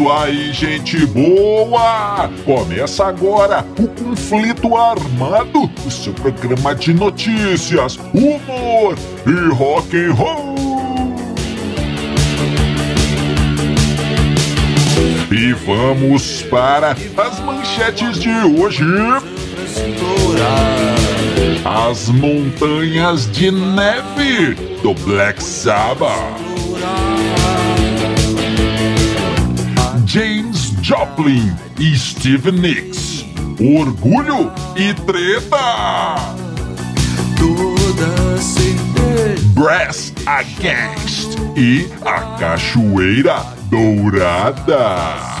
isso aí, gente boa! Começa agora o Conflito Armado, o seu programa de notícias, humor e rock and roll. E vamos para as manchetes de hoje. As montanhas de neve do Black Sabbath. Joplin e Steve Nicks. Orgulho e treta. Brass Against e a Cachoeira Dourada.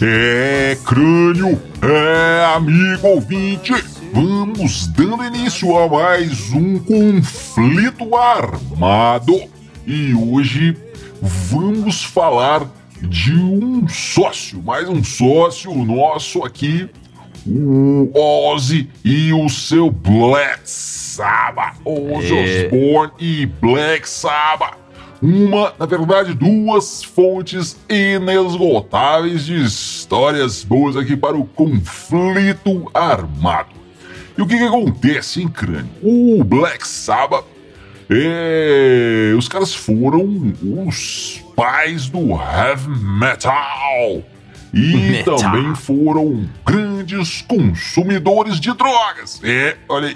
É, crânio, é, amigo ouvinte, vamos dando início a mais um conflito armado. E hoje vamos falar de um sócio, mais um sócio nosso aqui, o Ozzy e o seu Black Sabbath. Ozzy É. Osbourne e Black Sabbath uma, na verdade, duas fontes inesgotáveis de histórias boas aqui para o conflito armado. E o que, que acontece, hein, crânio? O Black Sabbath, é, os caras foram os pais do heavy metal. E Metal. também foram grandes consumidores de drogas. É, olha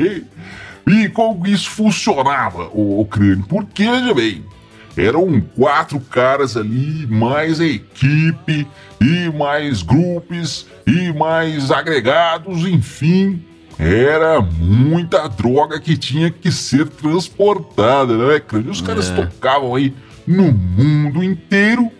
aí. E como isso funcionava, o, o crânio? Porque, veja bem, eram quatro caras ali, mais a equipe, e mais grupos, e mais agregados, enfim. Era muita droga que tinha que ser transportada, né, crânio? Os caras É. tocavam aí no mundo inteiro.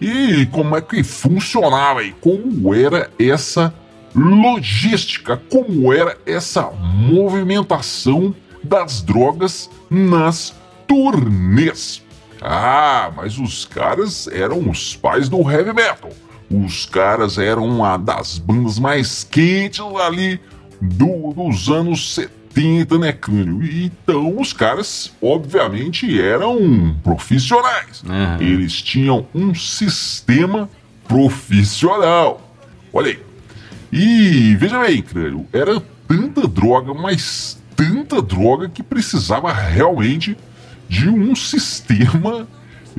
E como é que funcionava aí? Como era essa logística, como era essa movimentação das drogas nas turnês. Ah, mas os caras eram os pais do heavy metal. Os caras eram uma das bandas mais quentes ali do- dos anos 70, né, Crânio? E Então os caras, obviamente, eram profissionais. Uhum. Eles tinham um sistema profissional. Olha aí. E veja bem, crânio, era tanta droga, mas tanta droga que precisava realmente de um sistema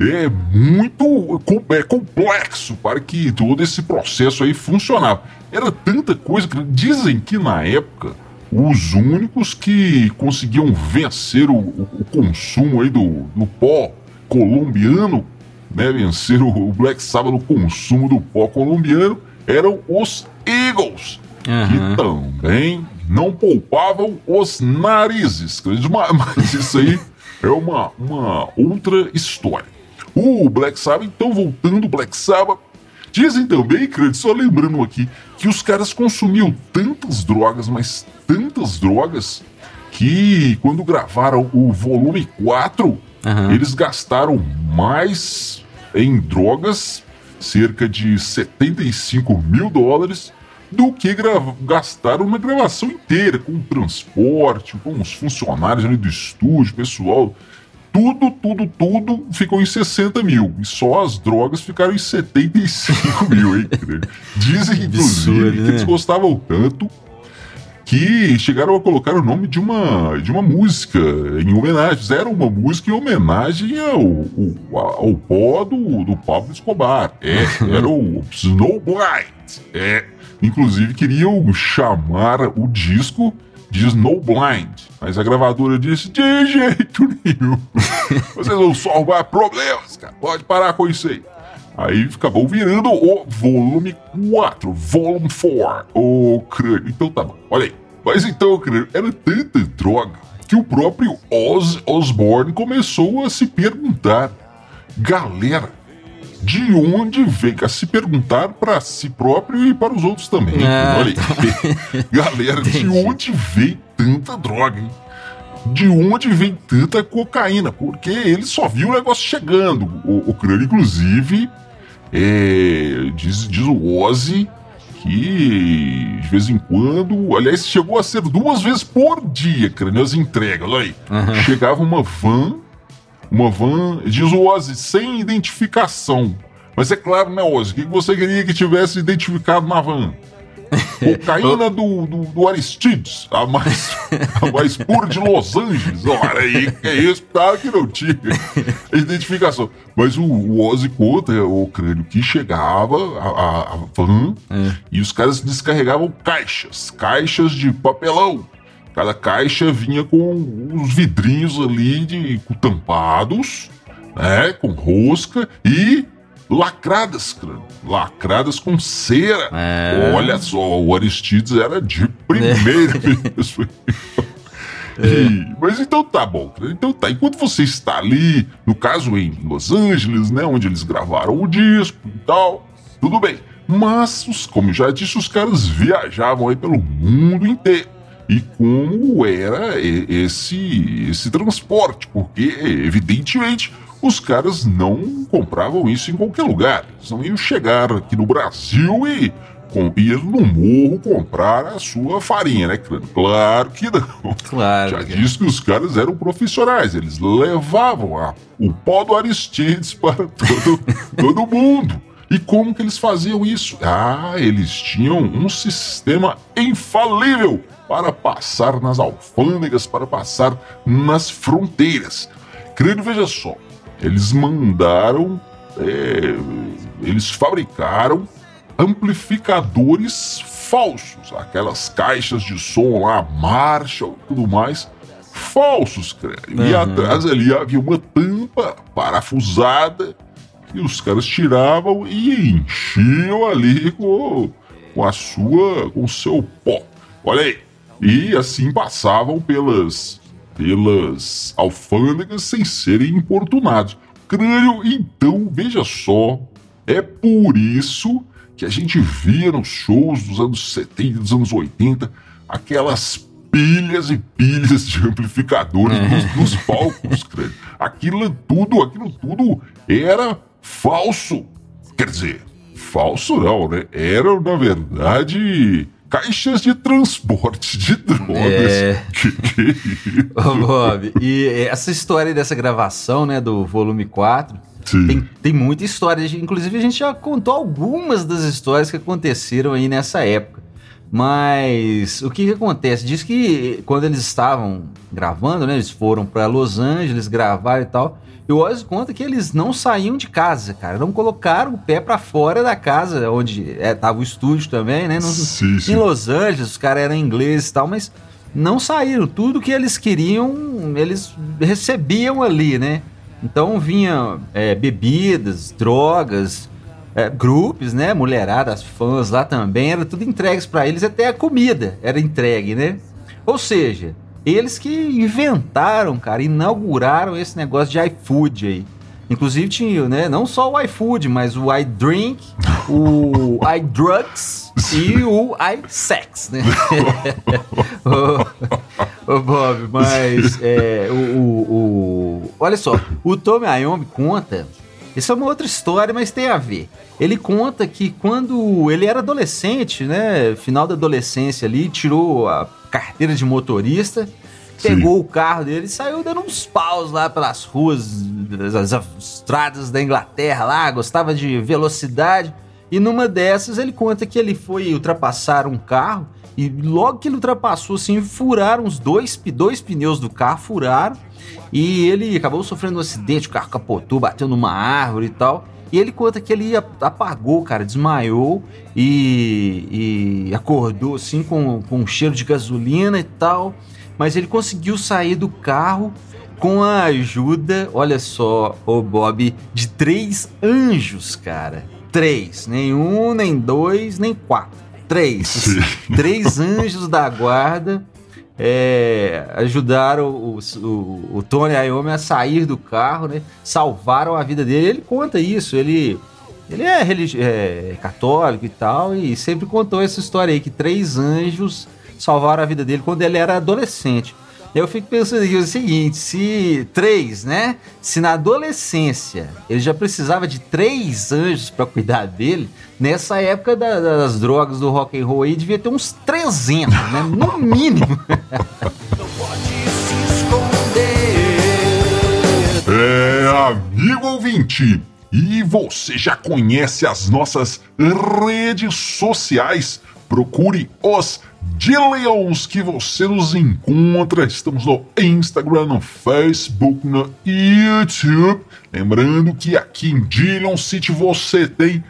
é, muito é, complexo para que todo esse processo aí funcionava. Era tanta coisa que dizem que na época os únicos que conseguiam vencer o, o- consumo aí do, do pó colombiano, né, vencer o Black Sabbath no consumo do pó colombiano, eram os Eagles, Aham. que também não poupavam os narizes. Mas, mas isso aí é uma, uma outra história. O Black Sabbath, então voltando Black Sabbath, dizem também, Crânio, só lembrando aqui, que os caras consumiam tantas drogas, mas tantas drogas, que quando gravaram o volume 4, Aham. eles gastaram mais em drogas, cerca de 75 mil dólares, do que gastaram na gravação inteira, com o transporte, com os funcionários ali do estúdio, pessoal. Tudo, tudo, tudo ficou em 60 mil. E só as drogas ficaram em 75 mil, hein? Dizem, inclusive, Absurdo, que né? eles gostavam tanto que chegaram a colocar o nome de uma, de uma música em homenagem. Fizeram uma música em homenagem ao, ao, ao pó do, do Pablo Escobar. É, era o Snowblind. É, inclusive queriam chamar o disco de Snowblind. Mas a gravadora disse: de jeito nenhum. Vocês vão salvar problemas, cara. Pode parar com isso aí. Aí acabou virando o volume 4, volume 4, o crânio. Então tá bom, olha aí. Mas então, crânio, era tanta droga que o próprio Oz Osborne começou a se perguntar galera de onde veio, a se perguntar para si próprio e para os outros também. Ah, Olha aí. Galera, de onde veio tanta droga, hein? De onde vem tanta cocaína? Porque ele só viu o negócio chegando. O, o crânio, inclusive, é, diz, diz o Ozzy que de vez em quando, aliás, chegou a ser duas vezes por dia, crânio, as entregas. Olha aí. Aham. Chegava uma van uma van, diz o Ozzy, sem identificação. Mas é claro, né, Ozzy? O que você queria que tivesse identificado na van? Cocaína do, do, do Aristides, a mais, a mais pura de Los Angeles. Olha aí, que é isso, cara que não tinha identificação. Mas o, o Ozzy conta, o crânio, que chegava a, a, van e os caras descarregavam caixas, caixas de papelão. Cada caixa vinha com os vidrinhos ali de com tampados, né, com rosca e lacradas, crânio, lacradas com cera. É. Olha só, o Aristides era de primeira mesmo. E- mas então tá bom, então tá. Enquanto você está ali, no caso em Los Angeles, né, onde eles gravaram o disco e tal, tudo bem. Mas, os- como eu já disse, os caras viajavam aí pelo mundo inteiro. E como era esse, esse transporte? Porque, evidentemente, os caras não compravam isso em qualquer lugar. Eles não iam chegar aqui no Brasil e com, ir no morro comprar a sua farinha, né, crânio? Claro que não. Claro. Já disse que os caras eram profissionais, eles levavam a- o pó do Aristides para todo, todo mundo. E como que eles faziam isso? Ah, eles tinham um sistema infalível para passar nas alfândegas, para passar nas fronteiras. Crânio, veja só, eles mandaram, é, eles fabricaram amplificadores falsos, aquelas caixas de som lá, Marshall e tudo mais, falsos, crânio. E Uhum. atrás ali havia uma tampa parafusada que os caras tiravam e enchiam ali com, com a sua, com o seu pó. Olha aí. E assim passavam pelas, pelas alfândegas sem serem importunados. Crânio, então, veja só, é por isso que a gente via nos shows dos anos 70, dos anos 80, aquelas pilhas e pilhas de amplificadores nos, nos palcos, crânio. Aquilo tudo, aquilo tudo era falso. Quer dizer, falso não, né? Eram, na verdade, caixas de transporte de drogas. É. Que, que isso? Ô, Bob, e essa história dessa gravação, né, do volume 4, Sim. tem, tem muita história. Inclusive, a gente já contou algumas das histórias que aconteceram aí nessa época. Mas o que, que acontece? Diz que quando eles estavam gravando, né, eles foram para Los Angeles gravar e tal. E o Ozzy conta que eles não saíam de casa, cara. Não colocaram o pé para fora da casa, onde é, tava o estúdio também, né? Não, Sim, sim. em Los Angeles, os caras eram ingleses e tal, mas não saíram. Tudo que eles queriam, eles recebiam ali, né? Então vinha é, bebidas, drogas, é, grupos, né? Mulheradas, fãs lá também, era tudo entregues pra eles, até a comida era entregue, né? Ou seja, eles que inventaram, cara, inauguraram esse negócio de iFood aí. Inclusive tinha, né? Não só o iFood, mas o iDrink, o iDrugs e o iSex, né? ô, ô, Bob, mas é, o, o- o- Olha só, o Tommy Iommi conta. Isso é uma outra história, mas tem a ver. Ele conta que quando ele era adolescente, né? Final da adolescência ali, tirou a carteira de motorista, Sim. pegou o carro dele e saiu dando uns paus lá pelas ruas, das estradas da Inglaterra lá, gostava de velocidade. E numa dessas ele conta que ele foi ultrapassar um carro e logo que ele ultrapassou assim, furaram os dois, dois pneus do carro, furaram e ele acabou sofrendo um acidente, o carro capotou, bateu numa árvore e tal. E ele conta que ele apagou, cara, desmaiou e, e acordou assim com, com um cheiro de gasolina e tal. Mas ele conseguiu sair do carro com a ajuda, olha só, ô Bob, de três anjos, cara. Três, nem um, nem dois, nem quatro. Três. Sim. Três anjos da guarda é, ajudaram o, o, o Tony Iommi a sair do carro, né? Salvaram a vida dele. Ele conta isso, ele ele é, religi- é católico e tal, e sempre contou essa história aí, que três anjos salvaram a vida dele quando ele era adolescente. Eu fico pensando aqui o seguinte, se três, né? Se na adolescência ele já precisava de três anjos para cuidar dele, nessa época da- das drogas do rock and roll aí devia ter uns 300, né? No mínimo. É, amigo ouvinte, e você já conhece as nossas redes sociais? Procure os Dillions que você nos encontra. Estamos no Instagram, no Facebook, no YouTube. Lembrando que aqui em Dillion City você tem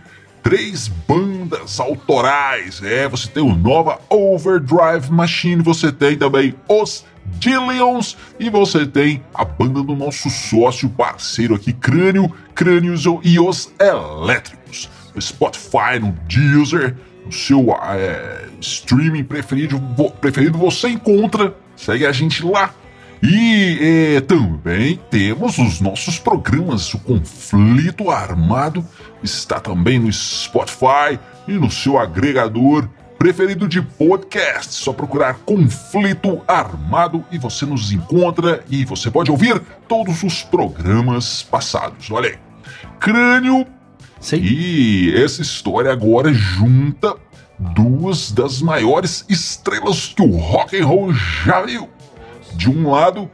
três bandas autorais. É, você tem o Nova Overdrive Machine, você tem também os Dillions e você tem a banda do nosso sócio parceiro aqui, Crânio, Crânios e os Elétricos. No Spotify, no Deezer, seu é, streaming preferido, preferido, você encontra. Segue a gente lá. E é, também temos os nossos programas. O Conflito Armado está também no Spotify e no seu agregador preferido de podcast. Só procurar Conflito Armado e você nos encontra e você pode ouvir todos os programas passados. Olha aí. Crânio Sei. e essa história agora junta duas das maiores estrelas que o rock and roll já viu. De um lado,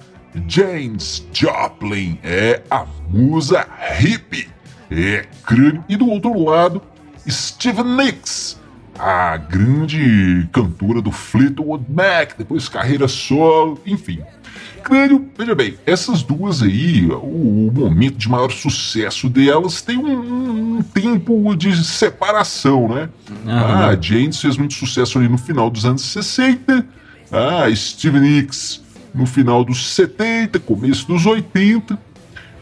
James Joplin é a musa hippie, é crânio, e do outro lado, Steve Nicks, a grande cantora do Fleetwood Mac, depois carreira solo, enfim. Crânio, veja bem, essas duas aí, o, o momento de maior sucesso delas tem um, um tempo de separação, né? Aham. A James fez muito sucesso ali no final dos anos 60, a Steve Nicks no final dos 70, começo dos 80,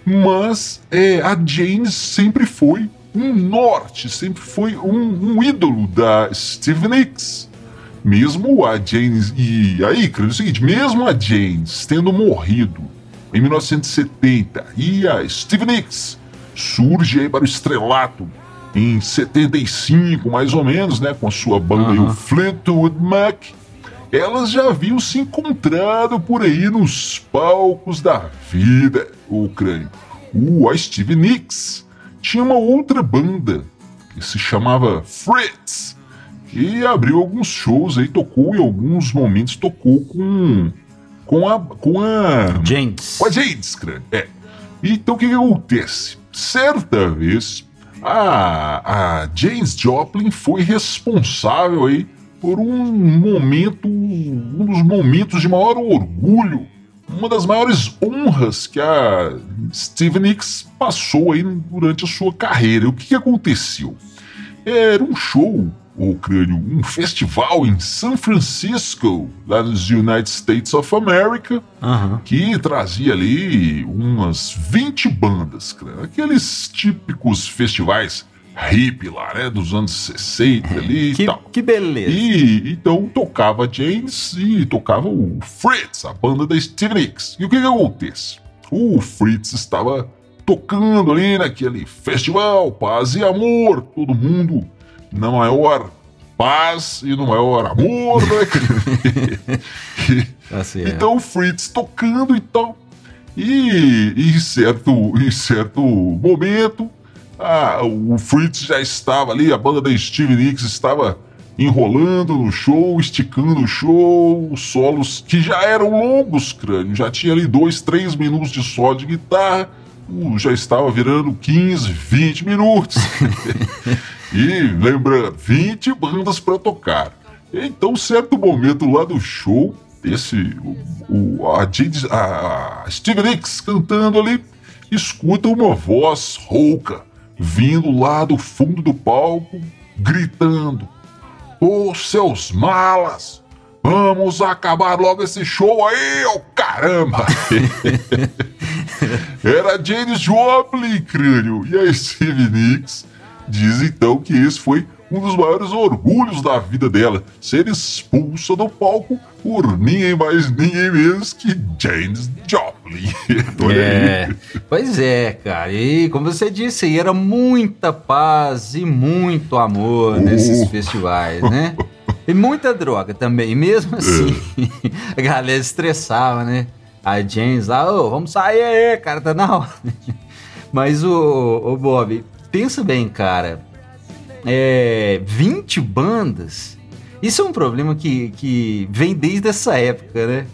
mas é, a James sempre foi um norte, sempre foi um, um ídolo da Steve Nicks. Mesmo a James. E aí, cara, é o seguinte: mesmo a James tendo morrido em 1970 e a Steve Nicks surge aí para o estrelato em 75, mais ou menos, né? Com a sua banda aí, o. Fleetwood Mac. Elas já haviam se encontrado por aí nos palcos da vida, o crânio. O a Steve Nicks tinha uma outra banda que se chamava Fritz e abriu alguns shows aí, tocou em alguns momentos, tocou com com a com a James. com a James, crânio. É. Então o que, que acontece? Certa vez a, a James Joplin foi responsável aí por um momento, um dos momentos de maior orgulho, uma das maiores honras que a Steve Nicks passou aí durante a sua carreira. O que, que aconteceu? Era um show, o crânio, um festival em São Francisco, lá nos United States of America, Aham. que trazia ali umas 20 bandas, cara. aqueles típicos festivais hippie lá, né, dos anos 60 ali Que, e tal. que beleza. E então tocava James e tocava o Fritz, a banda da Steve Nicks. E o que que acontece? O Fritz estava tocando ali naquele festival, paz e amor, todo mundo na maior paz e no maior amor, né? Tá certo. Então o Fritz tocando e tal. E em certo, em certo momento, ah, o Fritz já estava ali, a banda da Steve Nicks estava enrolando no show, esticando o show, os solos que já eram longos, crânio. Já tinha ali dois, três minutos de solo de guitarra, já estava virando 15, 20 minutos. E lembra, 20 bandas para tocar. Então, certo momento lá do show, esse o, o- a, a, Steve Nicks cantando ali, escuta uma voz rouca vindo lá do fundo do palco, gritando: Ô seus malas, vamos acabar logo esse show aí, ô caramba! Era James Joplin, crânio. E a Steve Nicks diz então que esse foi um dos maiores orgulhos da vida dela, ser expulsa do palco por ninguém mais, ninguém menos que James Joplin. é, pois é, cara. E como você disse, era muita paz e muito amor uh. nesses festivais, né? E muita droga também. E mesmo assim, é. a galera estressava, né? A James lá, ô, oh, vamos sair aí, cara, tá na hora. Mas o, o Bob, pensa bem, cara. É, 20 bandas. Isso é um problema que, que vem desde essa época, né?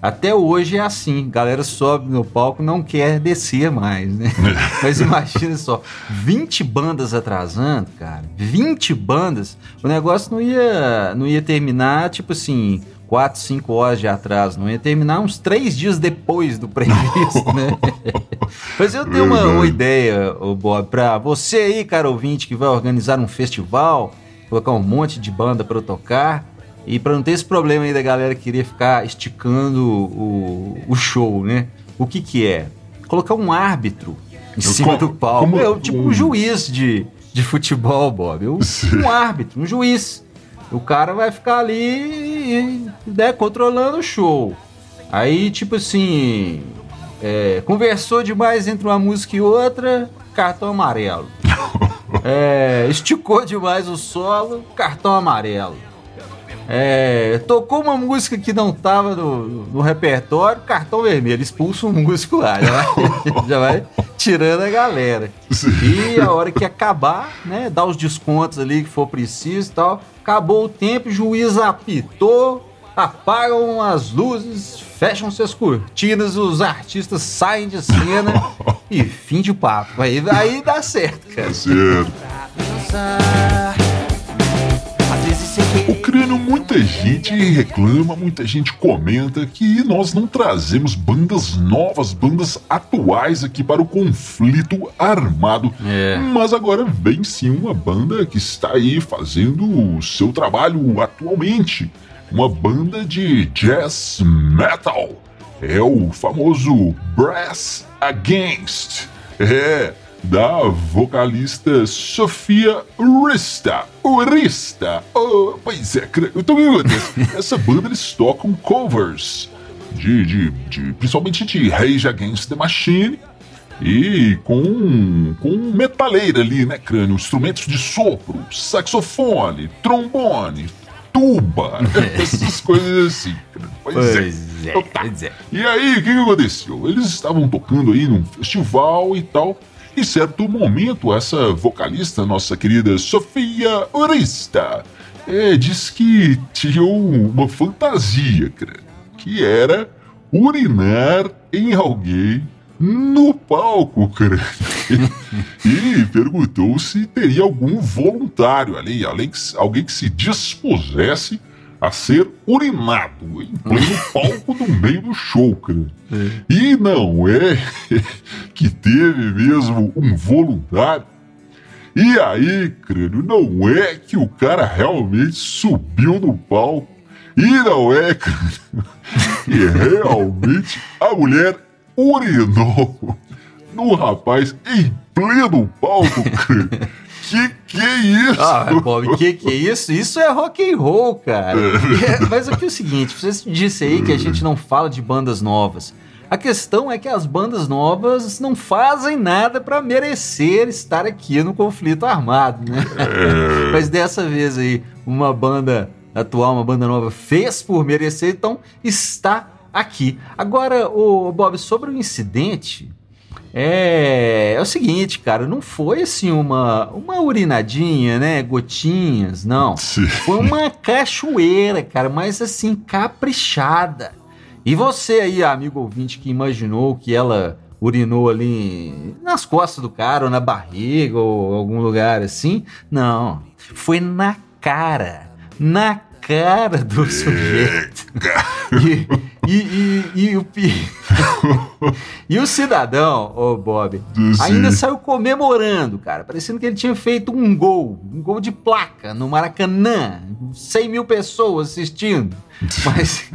Até hoje é assim, galera sobe no palco não quer descer mais, né? Mas imagina só, 20 bandas atrasando, cara, 20 bandas, o negócio não ia, não ia terminar, tipo assim, 4, 5 horas de atraso, não ia terminar uns 3 dias depois do previsto, né? Mas eu tenho uma, uma ideia, Bob, pra você aí, cara ouvinte, que vai organizar um festival, colocar um monte de banda para tocar, e para não ter esse problema aí da galera querer ficar esticando o, o show, né? O que que é? Colocar um árbitro em cima do palco. Como, é tipo um juiz de, de futebol, Bob. Um, um árbitro, um juiz. O cara vai ficar ali né, controlando o show. Aí, tipo assim, é, conversou demais entre uma música e outra, cartão amarelo. É, esticou demais o solo, cartão amarelo. É, tocou uma música que não tava no, no, repertório, cartão vermelho, expulsa um músico lá, já vai, já vai tirando a galera. E a hora que acabar, né, dá os descontos ali que for preciso e tal. Acabou o tempo, o juiz apitou, apagam as luzes, fecham-se as cortinas, os artistas saem de cena e fim de papo. Aí, aí dá certo, cara. Certo. O crânio, muita gente reclama, muita gente comenta que nós não trazemos bandas novas, bandas atuais aqui para o conflito armado. É. Mas agora vem sim uma banda que está aí fazendo o seu trabalho atualmente. Uma banda de jazz metal. É o famoso Brass Against. É da vocalista Sofia Rista. Rista. Oh, pois é, então meu Deus, essa banda eles tocam covers de, de, de principalmente de Rage Against the Machine e com, com metaleira ali, né, crânio? Instrumentos de sopro, saxofone, trombone, tuba, essas coisas assim. Pois, pois é. é, então, tá. pois é. E aí, o que, que aconteceu? Eles estavam tocando aí num festival e tal. Em certo momento, essa vocalista, nossa querida Sofia Orista, é, disse que tinha uma fantasia, cara, que era urinar em alguém no palco, cara. e perguntou se teria algum voluntário ali, alguém que, alguém que se dispusesse a ser urinado em pleno palco no meio do show, cara. É. E não é que teve mesmo um voluntário. E aí, crânio, não é que o cara realmente subiu no palco. E não é, crânio, que realmente a mulher urinou no rapaz em pleno palco. Que que é isso? Ah, Bob, que que é isso? Isso é rock and roll, cara. É, mas aqui é o seguinte, você disse aí que a gente não fala de bandas novas. A questão é que as bandas novas não fazem nada para merecer estar aqui no conflito armado, né? É. Mas dessa vez aí, uma banda atual, uma banda nova fez por merecer, então está aqui. Agora, o Bob, sobre o incidente, é, é o seguinte, cara, não foi assim uma, uma urinadinha, né? Gotinhas, não. Sim. Foi uma cachoeira, cara, mas assim, caprichada. E você aí, amigo ouvinte, que imaginou que ela urinou ali nas costas do cara, ou na barriga, ou algum lugar assim? Não, foi na cara. Na cara do sujeito. E, e, e, e, o, e o cidadão, ô oh Bob, ainda saiu comemorando, cara, parecendo que ele tinha feito um gol, um gol de placa no Maracanã, 100 mil pessoas assistindo. Mas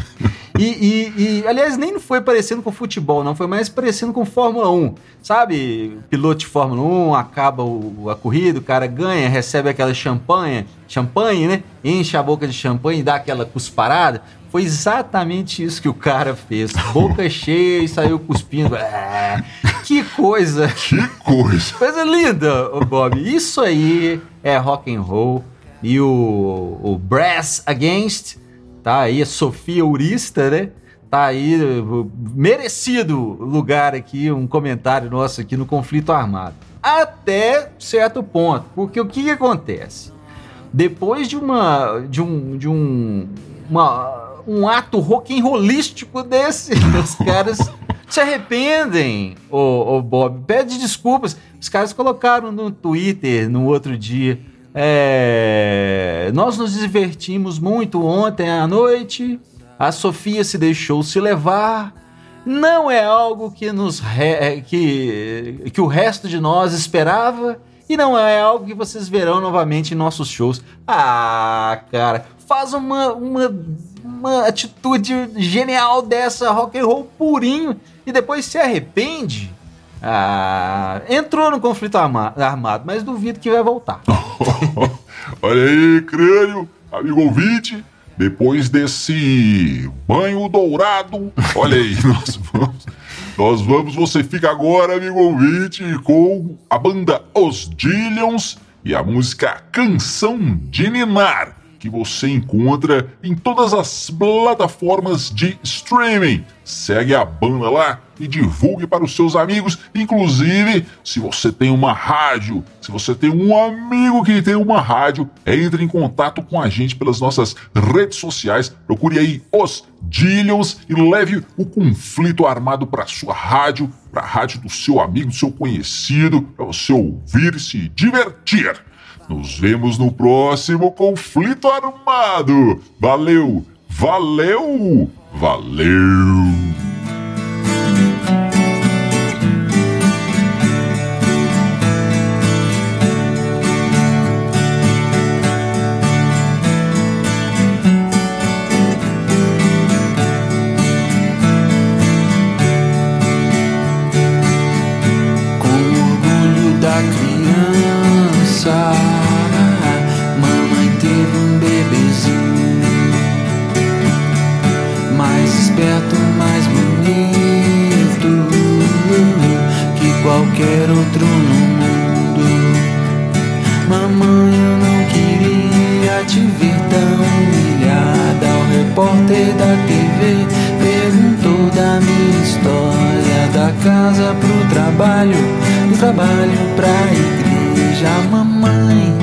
E, e, e, aliás, nem foi parecendo com futebol, não. Foi mais parecendo com Fórmula 1. Sabe, piloto de Fórmula 1, acaba o, a corrida, o cara ganha, recebe aquela champanhe, champanhe, né? Enche a boca de champanhe e dá aquela cusparada. Foi exatamente isso que o cara fez. Boca cheia e saiu cuspindo. É, que coisa! Que coisa! Coisa linda, Bob. Isso aí é rock and roll. E o, o Brass Against, tá aí a Sofia Urista, né? Tá aí, merecido lugar aqui, um comentário nosso aqui no conflito armado. Até certo ponto, porque o que, que acontece? Depois de uma de um de um uma um ato rock'n'rollístico desse. Os caras se arrependem, o, Bob. Pede desculpas. Os caras colocaram no Twitter no outro dia. É, nós nos divertimos muito ontem à noite. A Sofia se deixou se levar. Não é algo que nos re, que, que o resto de nós esperava. E não é algo que vocês verão novamente em nossos shows. Ah, cara, faz uma, uma uma atitude genial dessa, rock and roll purinho, e depois se arrepende. Ah, entrou no conflito armado, mas duvido que vai voltar. Olha aí, crânio, amigo ouvinte, depois desse banho dourado, olha aí, nós vamos, nós vamos, você fica agora, amigo ouvinte, com a banda Os Dillions e a música Canção de Ninar que você encontra em todas as plataformas de streaming. Segue a banda lá e divulgue para os seus amigos. Inclusive, se você tem uma rádio, se você tem um amigo que tem uma rádio, entre em contato com a gente pelas nossas redes sociais. Procure aí os Dillions e leve o conflito armado para sua rádio, para a rádio do seu amigo, do seu conhecido, para você ouvir e se divertir. Nos vemos no próximo conflito armado. Valeu, valeu, valeu! da casa pro trabalho, do trabalho pra igreja, mamãe.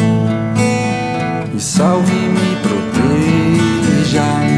E salve-me, proteja.